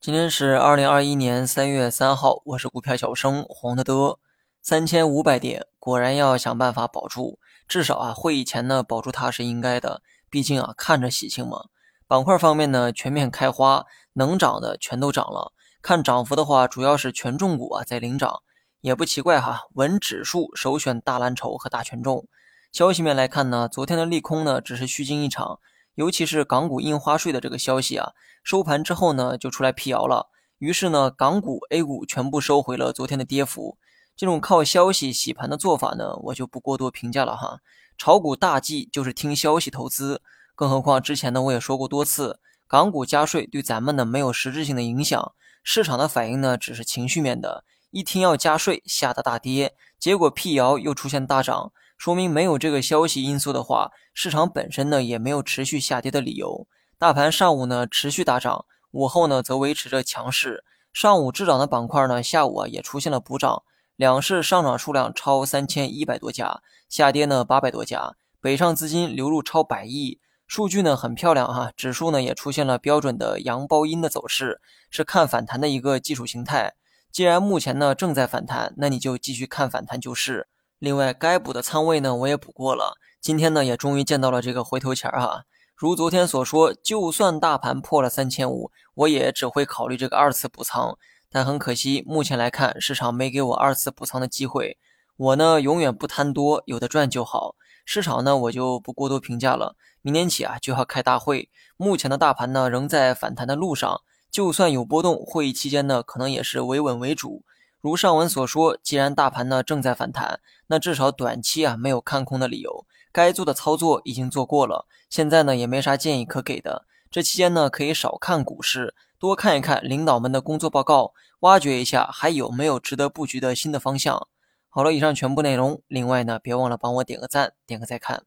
今天是二零二一年三月三号，我是股票小生黄德德，三千五百点，果然要想办法保住，至少啊会议前呢保住它是应该的，毕竟啊看着喜庆嘛。板块方面呢全面开花，能涨的全都涨了。看涨幅的话，主要是权重股啊在领涨，也不奇怪哈。稳指数首选大蓝筹和大权重。消息面来看呢，昨天的利空呢只是虚惊一场。尤其是港股印花税的这个消息啊，收盘之后呢就出来辟谣了，于是呢港股、A 股全部收回了昨天的跌幅。这种靠消息洗盘的做法呢，我就不过多评价了哈。炒股大忌就是听消息投资，更何况之前呢我也说过多次，港股加税对咱们呢没有实质性的影响，市场的反应呢只是情绪面的，一听要加税吓得大跌，结果辟谣又出现大涨。说明没有这个消息因素的话，市场本身呢也没有持续下跌的理由。大盘上午呢持续大涨，午后呢则维持着强势。上午滞涨的板块呢，下午啊也出现了补涨。两市上涨数量超三千一百多家，下跌呢八百多家。北上资金流入超百亿，数据呢很漂亮哈。指数呢也出现了标准的阳包阴的走势，是看反弹的一个技术形态。既然目前呢正在反弹，那你就继续看反弹就是。另外，该补的仓位呢，我也补过了。今天呢，也终于见到了这个回头钱儿哈。如昨天所说，就算大盘破了三千五，我也只会考虑这个二次补仓。但很可惜，目前来看，市场没给我二次补仓的机会。我呢，永远不贪多，有的赚就好。市场呢，我就不过多评价了。明年起啊，就要开大会。目前的大盘呢，仍在反弹的路上。就算有波动，会议期间呢，可能也是维稳为主。如上文所说，既然大盘呢正在反弹，那至少短期啊没有看空的理由。该做的操作已经做过了，现在呢也没啥建议可给的。这期间呢可以少看股市，多看一看领导们的工作报告，挖掘一下还有没有值得布局的新的方向。好了，以上全部内容。另外呢，别忘了帮我点个赞，点个再看。